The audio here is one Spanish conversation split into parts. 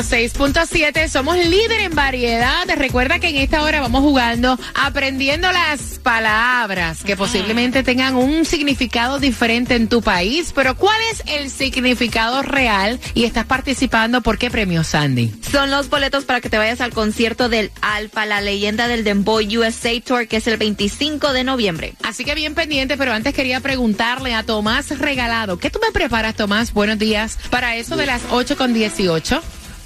106.7, somos líder en variedad. Recuerda que en esta hora vamos jugando, aprendiendo las palabras que posiblemente tengan un significado diferente en tu país. Pero ¿cuál es el significado real? Y estás participando, ¿por qué premio, Sandy? Son los boletos para que te vayas al concierto del Alfa, la leyenda del Dembow USA Tour, que es el 25 de noviembre. Así que bien pendiente, pero antes quería preguntarle a Tomás Regalado, ¿qué tú me preparas, Tomás? Buenos días. Para eso de las 8 con 18.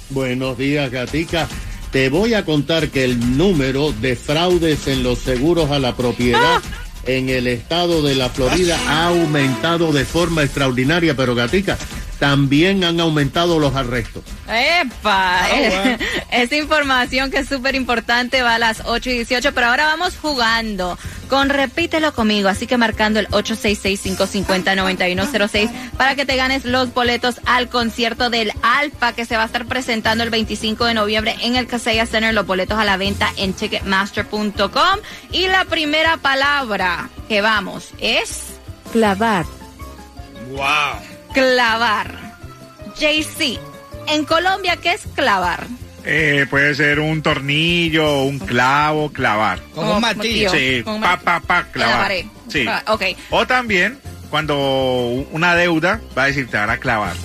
Buenos días, Gatica. Te voy a contar que el número de fraudes en los seguros a la propiedad en el estado de la Florida ha aumentado de forma extraordinaria, pero Gatica, también han aumentado los arrestos. ¡Epa! Esa información que es súper importante va a las 8 y 18, pero ahora vamos jugando con Repítelo conmigo, así que marcando el 866-550-9106 para que te ganes los boletos al concierto del Alfa que se va a estar presentando el 25 de noviembre en el Casella Center, los boletos a la venta en ticketmaster.com y la primera palabra que vamos es Clavar. Wow. Clavar. JC, en Colombia, ¿qué es clavar? Eh, puede ser un tornillo, un clavo, clavar. Con un martillo. Sí, un pa, pa, pa, clavar. Sí. Ah, Ok, O también cuando una deuda va a decir te van a clavar.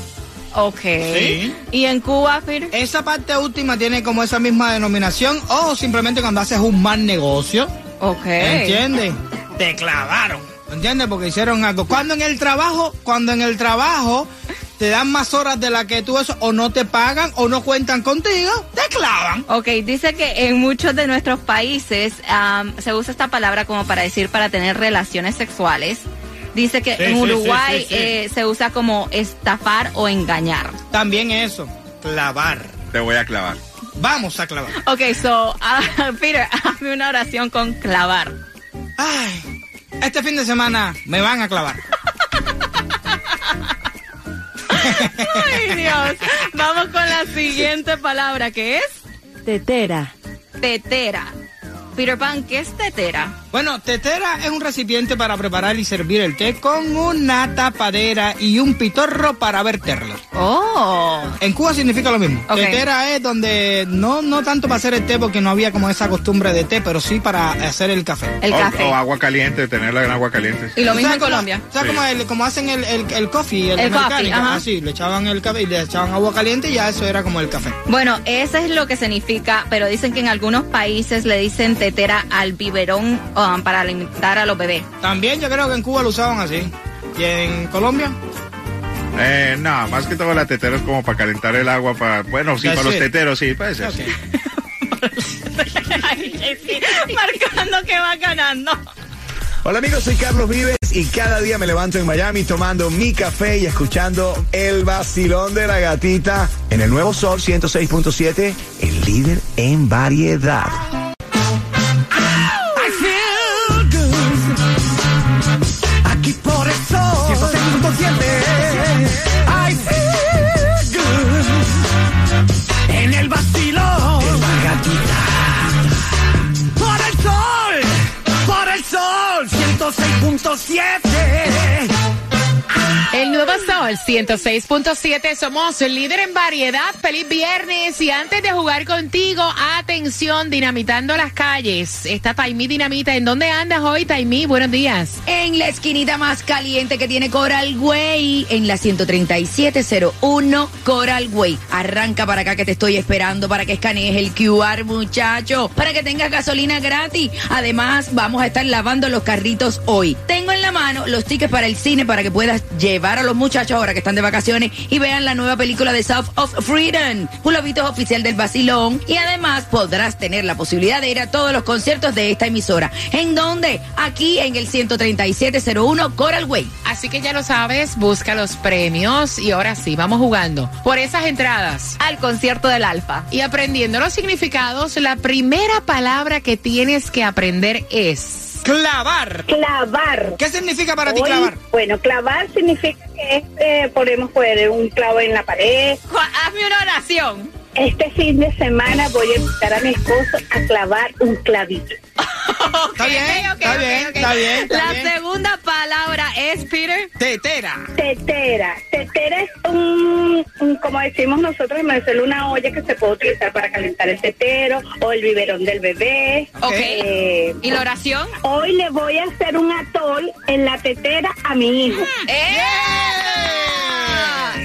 ok. Sí. ¿Y en Cuba, Peter? Esa parte última tiene como esa misma denominación o simplemente cuando haces un mal negocio, Ok. ¿entiendes? Te clavaron, ¿entiendes? Porque hicieron algo. Cuando en el trabajo, cuando en el trabajo te dan más horas de la que tú eso o no te pagan o no cuentan contigo, te clavan. Ok, dice que en muchos de nuestros países se usa esta palabra como para decir para tener relaciones sexuales. Dice que Sí, en sí, Uruguay sí, sí, sí. eh, se usa como estafar o engañar. También eso, clavar. Te voy a clavar. Vamos a clavar. Ok, so, ah, Peter, hazme una oración con clavar. Ay, este fin de semana me van a clavar. Ay, Dios. Vamos con la siguiente palabra, que es Tetera. tetera. Peter Pan, ¿qué es tetera? Bueno, tetera es un recipiente para preparar y servir el té con una tapadera y un pitorro para verterlo. Oh. En Cuba significa lo mismo. Tetera es donde no, no tanto para hacer el té porque no había como esa costumbre de té, pero sí para hacer el café. El o, café. o agua caliente, tenerla en agua caliente. Y lo mismo ¿Sabes en Colombia. ¿Sabes Sí. cómo, el- cómo hacen el, el, el coffee? El coffee, mecánico? ajá. Así, le echaban el café y le echaban agua caliente y ya eso era como el café. Bueno, eso es lo que significa, pero dicen que en algunos países le dicen tetera al biberón um, para alimentar a los bebés. También yo creo que en Cuba lo usaban así. ¿Y en Colombia? Eh, no, más que todo la tetera es como para calentar el agua para, bueno, sí, para los it. teteros, sí, puede ser. Sí. Sí, marcando que va ganando. Hola amigos, soy Carlos Vives y cada día me levanto en Miami tomando mi café y escuchando el vacilón de la gatita en el nuevo Sol 106.7, el líder en variedad. El sol. 106.7. El nuevo Sol Sol 106.7, somos el líder en variedad. Feliz viernes. Y antes de jugar contigo, atención, dinamitando las calles. Está Taimí Dinamita. ¿En dónde andas hoy, Taimí? Buenos días. En la esquinita más caliente que tiene Coral Way, en la 13701 Coral Way. Arranca para acá que te estoy esperando para que escanees el QR, muchacho, para que tengas gasolina gratis. Además, vamos a estar lavando los carritos hoy. Tengo en la mano los tickets para el cine para que puedas llevar a los muchachos ahora que están de vacaciones y vean la nueva película de South of Freedom. Un lobito es oficial del Basilón y además podrás tener la posibilidad de ir a todos los conciertos de esta emisora. ¿En dónde? Aquí en el 13701 Coral Way. Así que ya lo sabes, busca los premios. Y ahora sí, vamos jugando por esas entradas. Al concierto del Alfa. Y aprendiendo los significados, la primera palabra que tienes que aprender es. Clavar. Clavar. ¿Qué significa para ti Hoy, clavar? Bueno, clavar significa que este, podemos poner un clavo en la pared. Hazme una oración. Este fin de semana voy a invitar a mi esposo a clavar un clavito. Está bien, ok, está ok, bien, ok. está bien, está La bien. segunda palabra es, Peter. Tetera. Tetera. Tetera es un, un, como decimos nosotros en Venezuela, una olla que se puede utilizar para calentar el tetero o el biberón del bebé. Ok. Eh, ¿Y la oración? hoy le voy a hacer un atol en la tetera a mi hijo. ¡Eh!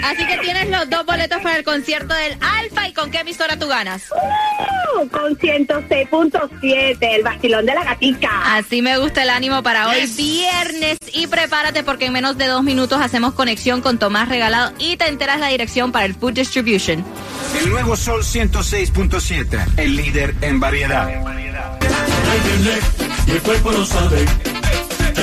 Así que tienes los dos boletos para el concierto del Alfa. ¿Y con qué emisora tú ganas? Uh, con 106.7, el vacilón de la gatica. Así me gusta el ánimo para hoy Yes. viernes. Y prepárate porque en menos de dos minutos hacemos conexión con Tomás Regalado y te enteras la dirección para el Food Distribution. El nuevo Sol 106.7, el líder en variedad. y el cuerpo lo sabe.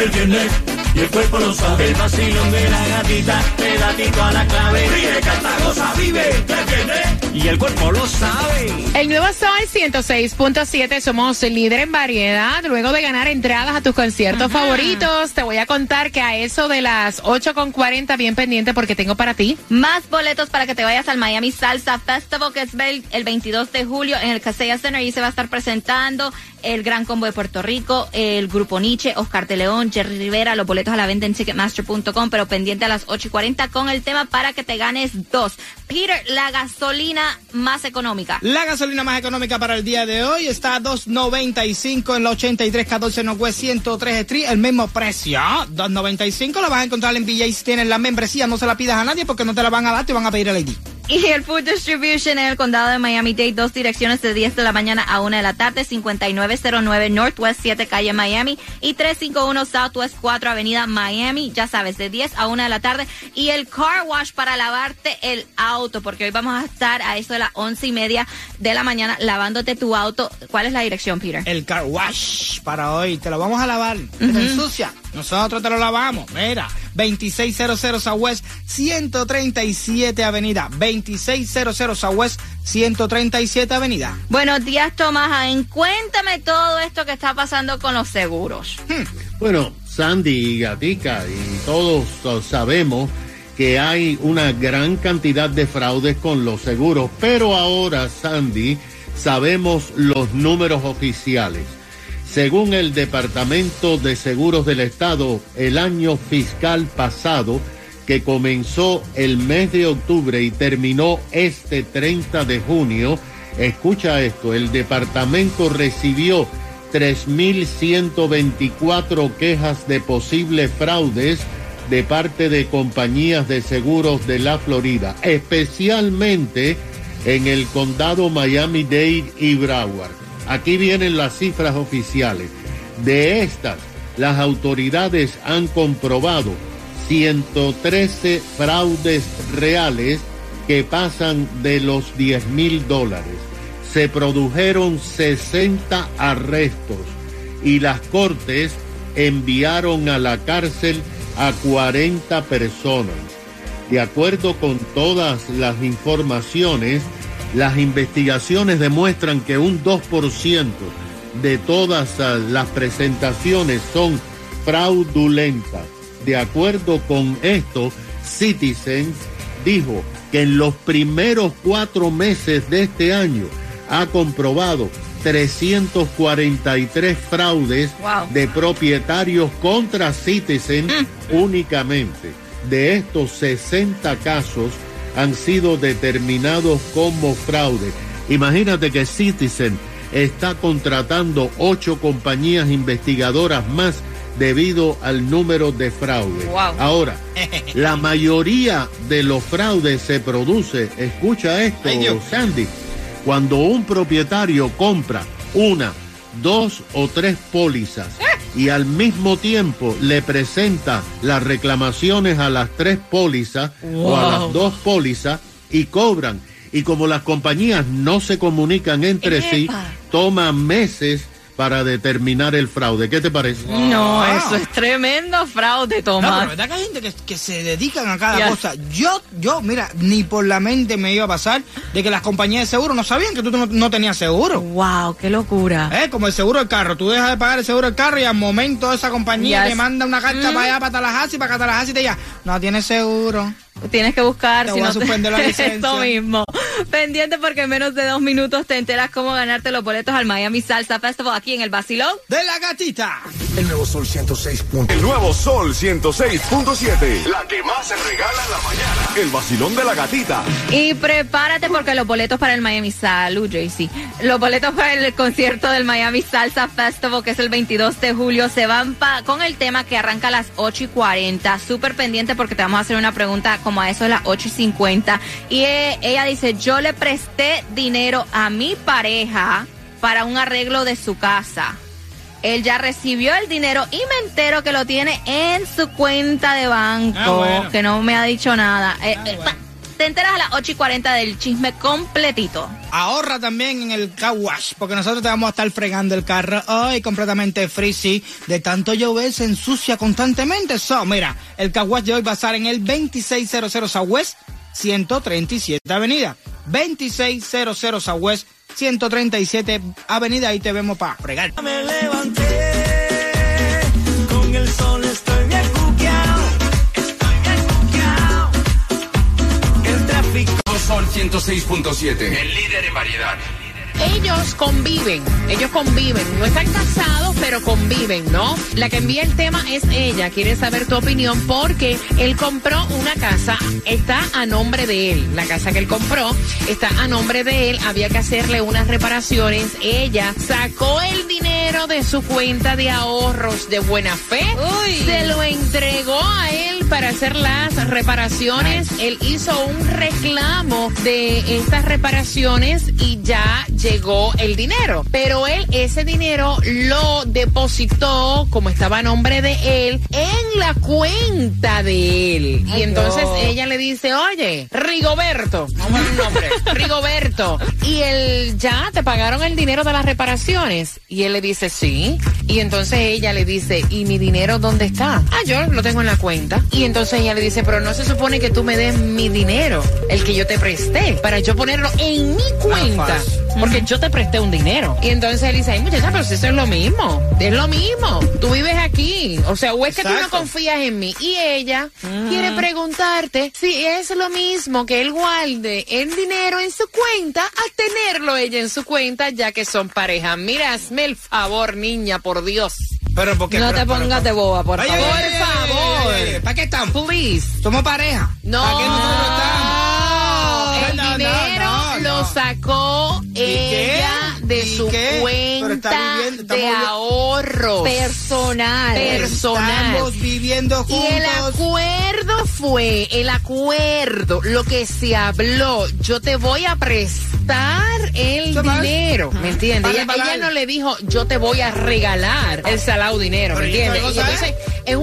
El viernes y el cuerpo lo sabe. El vacilón de la gatita, pedatito a la clave. Ríe, canta, goza, vive. El viernes y el cuerpo lo sabe. El nuevo Sol 106.7, somos el líder en variedad. Luego de ganar entradas a tus conciertos favoritos, te voy a contar que a eso de las 8.40, bien pendiente porque tengo para ti. Más boletos para que te vayas al Miami Salsa Festival, que es el el 22 de julio en el Casella Center. Ahí se va a estar presentando el Gran Combo de Puerto Rico, el Grupo Nietzsche, Oscar de León, Jerry Rivera. Los boletos a la venta en Ticketmaster.com, pero pendiente a las 8 y 40 con el tema para que te ganes dos. Peter, la gasolina más económica. La gasolina más económica para el día de hoy está a 2.95 en la 8314 Northwest 103 Street, el mismo precio. 2.95 la vas a encontrar en BJ si tienes la membresía, no se la pidas a nadie porque no te la van a dar, te van a pedir el ID. Y el Food Distribution en el condado de Miami-Dade, dos direcciones de 10 de la mañana a 1 de la tarde, 5909 Northwest 7 calle Miami. Y 351 Southwest 4 avenida Miami, ya sabes, de 10 a 1 de la tarde. Y el car wash para lavarte el auto, porque hoy vamos a estar a eso de las 11 y media de la mañana lavándote tu auto. ¿Cuál es la dirección, Peter? El car wash para hoy, te lo vamos a lavar, te ensucia, nosotros te lo lavamos, mira, 2600 Southwest 137 Avenida, 2600 Southwest 137 Avenida. Buenos días, Tomás. Cuéntame todo esto que está pasando con los seguros. Bueno, Sandy y Gatica y todos uh, sabemos que hay una gran cantidad de fraudes con los seguros, pero ahora, Sandy, sabemos los números oficiales. Según el Departamento de Seguros del Estado, el año fiscal pasado, que comenzó el mes de octubre y terminó este 30 de junio, escucha esto, el departamento recibió 3.124 quejas de posibles fraudes de parte de compañías de seguros de la Florida, especialmente en el condado Miami-Dade y Broward. Aquí vienen las cifras oficiales. De estas, las autoridades han comprobado 113 fraudes reales que pasan de los 10 mil dólares. Se produjeron 60 arrestos y las cortes enviaron a la cárcel a 40 personas. De acuerdo con todas las informaciones, las investigaciones demuestran que un 2% de todas ah, las presentaciones son fraudulentas. De acuerdo con esto, Citizens dijo que en los primeros cuatro meses de este año ha comprobado 343 fraudes Wow. de propietarios contra Citizens únicamente. de estos 60 casos han sido determinados como fraude. Imagínate que Citizen está contratando ocho compañías investigadoras más debido al número de fraude. Wow. Ahora, la mayoría de los fraudes se produce, escucha esto, Ay. Sandy, cuando un propietario compra una, dos o tres pólizas y al mismo tiempo le presenta las reclamaciones a las tres pólizas o a las dos pólizas y cobran. Y como las compañías no se comunican entre sí, Epa. toman meses para determinar el fraude. ¿Qué te parece? No, Wow. eso es tremendo fraude, No, pero Tomás. verdad que hay gente que, que se dedican a cada cosa. Yo, yo, mira, ni por la mente me iba a pasar de que las compañías de seguro no sabían que tú no, no tenías seguro. wow, qué locura. Eh, como el seguro del carro. Tú dejas de pagar el seguro del carro y al momento esa compañía Yes. te manda una carta Mm. para allá, para Tallahassee, para que Tallahassee te diga, no tienes seguro. Tienes que buscar. Te si voy a no te- suspender la licencia. Eso mismo. Pendiente porque en menos de dos minutos te enteras cómo ganarte los boletos al Miami Salsa Festival aquí en el Basilón. De la gatita. El nuevo Sol 106. El nuevo Sol 106.7. La que más se regala en la mañana. El vacilón de la gatita. Y prepárate porque los boletos para el Miami Salud, JC. Los boletos para el concierto del Miami Salsa Festival, que es el 22 de julio, se van pa- con el tema que arranca a las 8 y 40. Súper pendiente porque te vamos a hacer una pregunta como a eso de las 8 y 50. Y eh, ella dice, yo le presté dinero a mi pareja para un arreglo de su casa. Él ya recibió el dinero y me entero que lo tiene en su cuenta de banco, Ah, bueno. que no me ha dicho nada. Eh, Ah, eh, bueno. te enteras a las 8 y 40 del chisme completito. Ahorra también en el car wash, porque nosotros te vamos a estar fregando el carro hoy completamente free, sí. De tanto llover se ensucia constantemente. So, mira, el car wash de hoy va a estar en el 2600 Southwest 137 Avenida. 2600 Southwest 137 Avenida. Ahí te vemos para fregar. Me levanté, con el sol estoy bien cuqueado, estoy bien cuqueado. El tráfico. Sol 106.7. El líder en variedad. Ellos conviven, ellos conviven, no están casados, pero conviven, ¿no? La que envía el tema es ella, quiere saber tu opinión porque él compró una casa, está a nombre de él, la casa que él compró está a nombre de él, había que hacerle unas reparaciones, ella sacó el dinero de su cuenta de ahorros de buena fe, Uy. se lo entregó a él para hacer las reparaciones, él hizo un reclamo de estas reparaciones y ya llegó el dinero. Pero él ese dinero lo depositó, como estaba a nombre de él, en la cuenta de él. Y entonces ella le dice, oye, Rigoberto, vamos a un nombre, Rigoberto, y él ya te pagaron el dinero de las reparaciones. Y él le dice, sí. Y entonces ella le dice, ¿y mi dinero dónde está? Ah, yo lo tengo en la cuenta. Y entonces ella le dice, pero no se supone que tú me des mi dinero, el que yo te presté, para yo ponerlo en mi cuenta. Porque yo te presté un dinero. Y entonces él dice, ay muchacha, pero si eso es lo mismo. Es lo mismo. Tú vives aquí. O sea, o es que tú no confías en mí. Y ella quiere preguntarte si es lo mismo que él guarde el dinero en su cuenta a tenerlo ella en su cuenta, ya que son pareja. Mira, hazme el favor, niña, por Dios. Pero porque No te pongas de boba, por favor. oye, favor. ¿Para qué estamos? Please. Somos pareja. No, ¿Para qué nosotros estamos? el No, dinero no, lo sacó ella de ¿Y su qué? Cuenta viviendo- de ahorros. Personal. Personal. Estamos viviendo Y juntos. el acuerdo fue, el acuerdo, lo que se habló, yo te voy a prestar el dinero, ¿me entiendes? Ella, ella no le dijo, yo te voy a regalar el salado dinero, ¿me ¿y entiendes? Y entonces es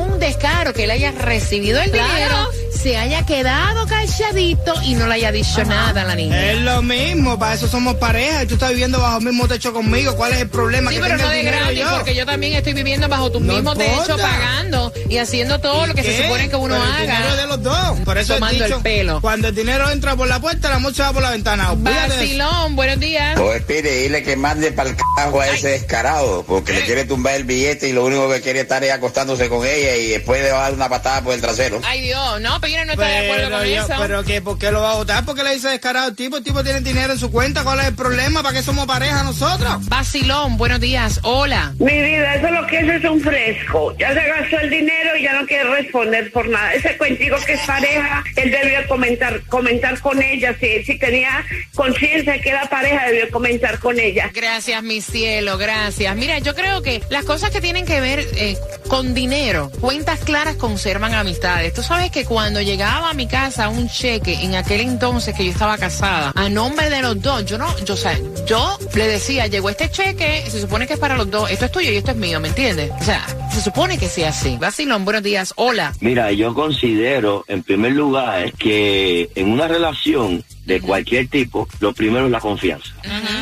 que él haya recibido el Claro. dinero, se haya quedado calladito y no le haya dicho nada a la niña. Es lo mismo, para eso somos pareja y tú estás viviendo bajo el mismo techo conmigo. ¿Cuál es el problema? Sí, que pero no el de dinero gratis, yo? porque yo también estoy viviendo bajo tu No mismo techo, pagando y haciendo todo lo que se supone que uno Pero el haga. dinero es de los dos. Por eso el pelo. cuando el dinero entra por la puerta, el amor se va por la ventana. Vacilón, buenos días. Pues pide, dile que mande para el carajo a ese descarado, porque le quiere tumbar el billete y lo único que quiere estar es acostándose con ella y después le va a dar una patada por el trasero. Ay Dios, no, pero yo no estoy de acuerdo Pero, con yo- eso. pero que, ¿por qué lo va a votar? Porque le dice descarado al tipo. El tipo tiene dinero en su cuenta. ¿Cuál es el problema? ¿Para qué somos pareja nosotros? Vacilón, buenos días, hola. Mi vida, eso lo que es es un fresco. Ya se gastó el dinero y ya no quiere responder por nada. Ese cuentico que es pareja, él debió comentar, comentar con ella, si, si tenía conciencia de que era pareja, debió comentar con ella. Gracias, mi cielo, gracias. Mira, yo creo que las cosas que tienen que ver eh, con dinero, cuentas claras conservan amistades. Tú sabes que cuando llegaba a mi casa un cheque en aquel entonces que yo estaba casada, a nombre de los dos, yo no, yo, o sea, yo le decía, llegó este cheque, se supone que es para los dos, esto es tuyo y esto es mío, ¿me entiendes? O sea, se supone que sea así. Vacilón, buenos días, hola. Mira, yo considero, en primer lugar, que en una relación de cualquier tipo, lo primero es la confianza.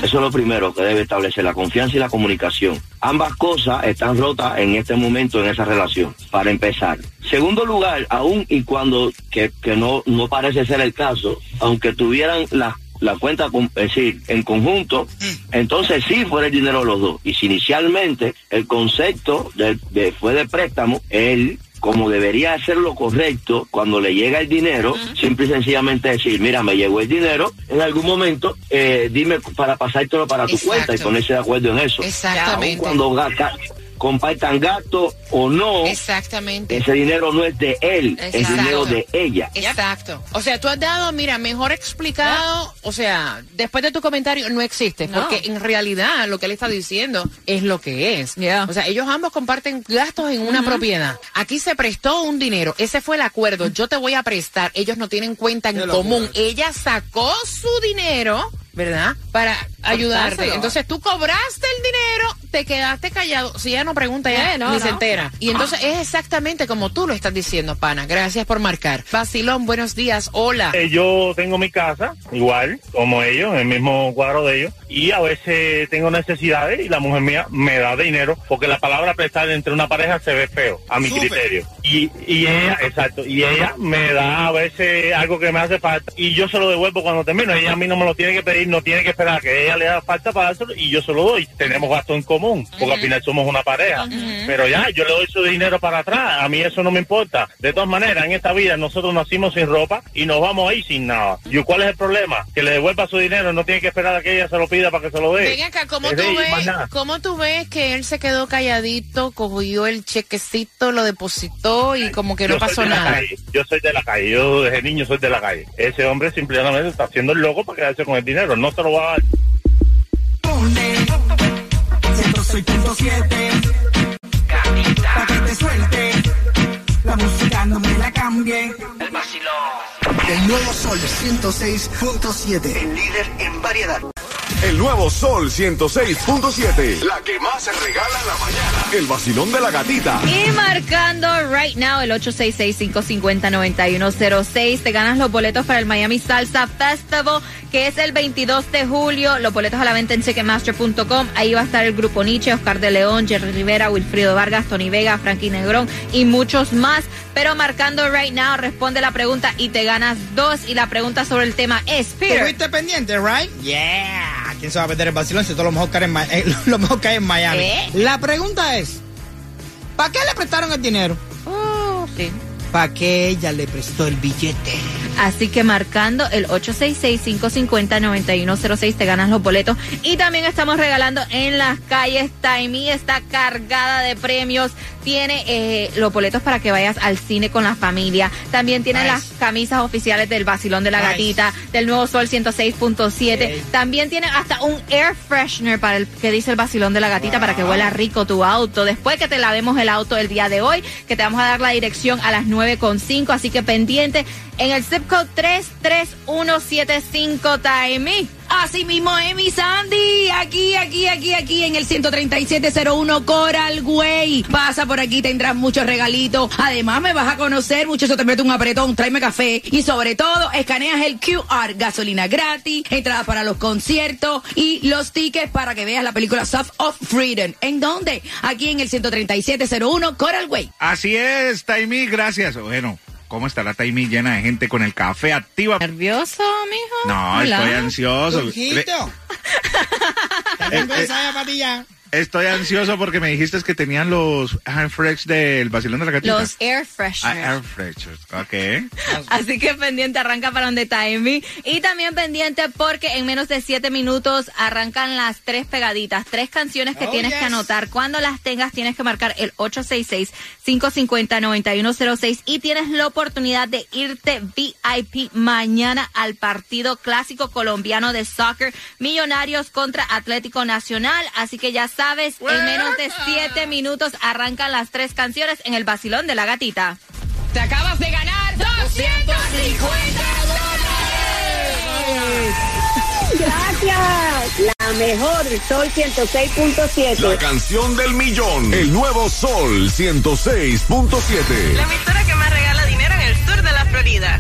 Eso es lo primero que debe establecer, la confianza y la comunicación. Ambas cosas están rotas en este momento en esa relación, para empezar. Segundo lugar, aún y cuando, que, que no, no parece ser el caso, aunque tuvieran las la cuenta, es decir, en conjunto, entonces sí fuera el dinero de los dos. Y si inicialmente el concepto de, de- fue de préstamo, él como debería hacer lo correcto cuando le llega el dinero, simple y sencillamente decir, mira, me llegó el dinero, en algún momento eh, dime para pasártelo para tu cuenta y ponerse de acuerdo en eso. Exactamente. Aun cuando compartan gasto o no, Exactamente. ese dinero no es de él, es Exacto. dinero de ella. Exacto. O sea, tú has dado, mira, mejor explicado, o sea, después de tu comentario no existe, No. porque en realidad lo que él está diciendo es lo que es. O sea, ellos ambos comparten gastos en una propiedad. Aquí se prestó un dinero, ese fue el acuerdo, yo te voy a prestar, ellos no tienen cuenta en común. Ella sacó su dinero. ¿Verdad? Para ayudarte. dárselo. Entonces tú cobraste el dinero, te quedaste callado. Si ella no pregunta, ya Eh, no, ni no. se entera. Y entonces es exactamente como tú lo estás diciendo, pana. Gracias por marcar. Vacilón, buenos días. Hola. Eh, yo tengo mi casa, igual, como ellos, en el mismo cuadro de ellos, y a veces tengo necesidades y la mujer mía me da dinero, porque la palabra prestar entre una pareja se ve feo, a mi Súper. criterio. Y, y ella, exacto, y ella me da a veces algo que me hace falta y yo se lo devuelvo cuando termino. Ella a mí no me lo tiene que pedir, no tiene que esperar a que ella le haga falta para dárselo y yo se lo doy. Tenemos gasto en común, porque al final somos una pareja. Pero ya, yo le doy su dinero para atrás, a mí eso no me importa. De todas maneras, en esta vida nosotros nacimos sin ropa y nos vamos ahí sin nada. ¿Y cuál es el problema? Que le devuelva su dinero, no tiene que esperar a que ella se lo pida para que se lo dé. Ven acá, ¿cómo tú, ella ves. ¿cómo tú ves que él se quedó calladito, cogió el chequecito, lo depositó y como que no Yo pasó nada? calle, Yo soy de la calle, yo desde niño soy de la calle. Ese hombre simplemente está haciendo el loco para quedarse con el dinero, no se lo va a dar. 106.7 Pa' que te suelte. La música no me la cambie. El vacilón. El nuevo sol 106.7 El líder en variedad El nuevo Sol 106.7. La que más se regala en la mañana. El vacilón de la gatita. Y marcando right now el 866-550-9106. Te ganas los boletos para el Miami Salsa Festival, que es el 22 de julio. Los boletos a la venta en Ticketmaster.com. Ahí va a estar el grupo Nietzsche, Oscar de León, Jerry Rivera, Wilfrido Vargas, Tony Vega, Frankie Negrón y muchos más. Pero marcando right now, responde la pregunta y te ganas dos. Y la pregunta sobre el tema es, Peter. ¿Estuviste pendiente, right? Yeah. ¿Quién se va a perder el vacilón si todo lo mejor cae en, Ma- eh, lo mejor cae en Miami? ¿Eh? La pregunta es, ¿para qué le prestaron el dinero? Oh, sí. ¿Para qué ella le prestó el billete? Así que marcando el 866-550-9106 te ganas los boletos. Y también estamos regalando en las calles. Taimi está cargada de premios. Tiene eh, los boletos para que vayas al cine con la familia. También tiene Nice. las camisas oficiales del Basilón de la Nice. Gatita, del Nuevo Sol 106.7. También tiene hasta un air freshener para el que dice el Basilón de la Gatita para que huela rico tu auto. Después que te lavemos el auto el día de hoy, que te vamos a dar la dirección a las 9.5. Así que pendiente en el zip code 33175 Taimi. Así mismo, Emi Sandy, aquí, aquí, aquí, aquí en el 13701 Coral Way. Pasa por aquí, tendrás muchos regalitos. Además, me vas a conocer mucho, eso te mete un apretón, tráeme café. Y sobre todo, escaneas el QR, gasolina gratis, entradas para los conciertos y los tickets para que veas la película Soft of Freedom. ¿En dónde? Aquí en el 13701 Coral Way. Así es, Taimi, gracias. Bueno, ¿cómo estará Taimi llena de gente con el café activa? ¿Nervioso, mijo? No, Hola. estoy ansioso. Eh, eh, patilla. Estoy ansioso porque me dijiste que tenían los air fresh del vacilón de la gatita. Los air fresheners. Ah, air freshers, ok. Así que pendiente, arranca para donde está Amy. Y también pendiente porque en menos de siete minutos arrancan las tres pegaditas, tres canciones que Oh, tienes yes. que anotar. Cuando las tengas, tienes que marcar el 866-550-9106 y tienes la oportunidad de irte VIP mañana al partido clásico colombiano de soccer, Millonarios contra Atlético Nacional. Así que ya sabes, en menos de siete minutos arrancan las tres canciones en el vacilón de la gatita. Te acabas de ganar 250 Gracias. La mejor, Sol 106.7. La canción del millón. El nuevo Sol 106.7. emisora que más regala dinero en el sur de la Florida.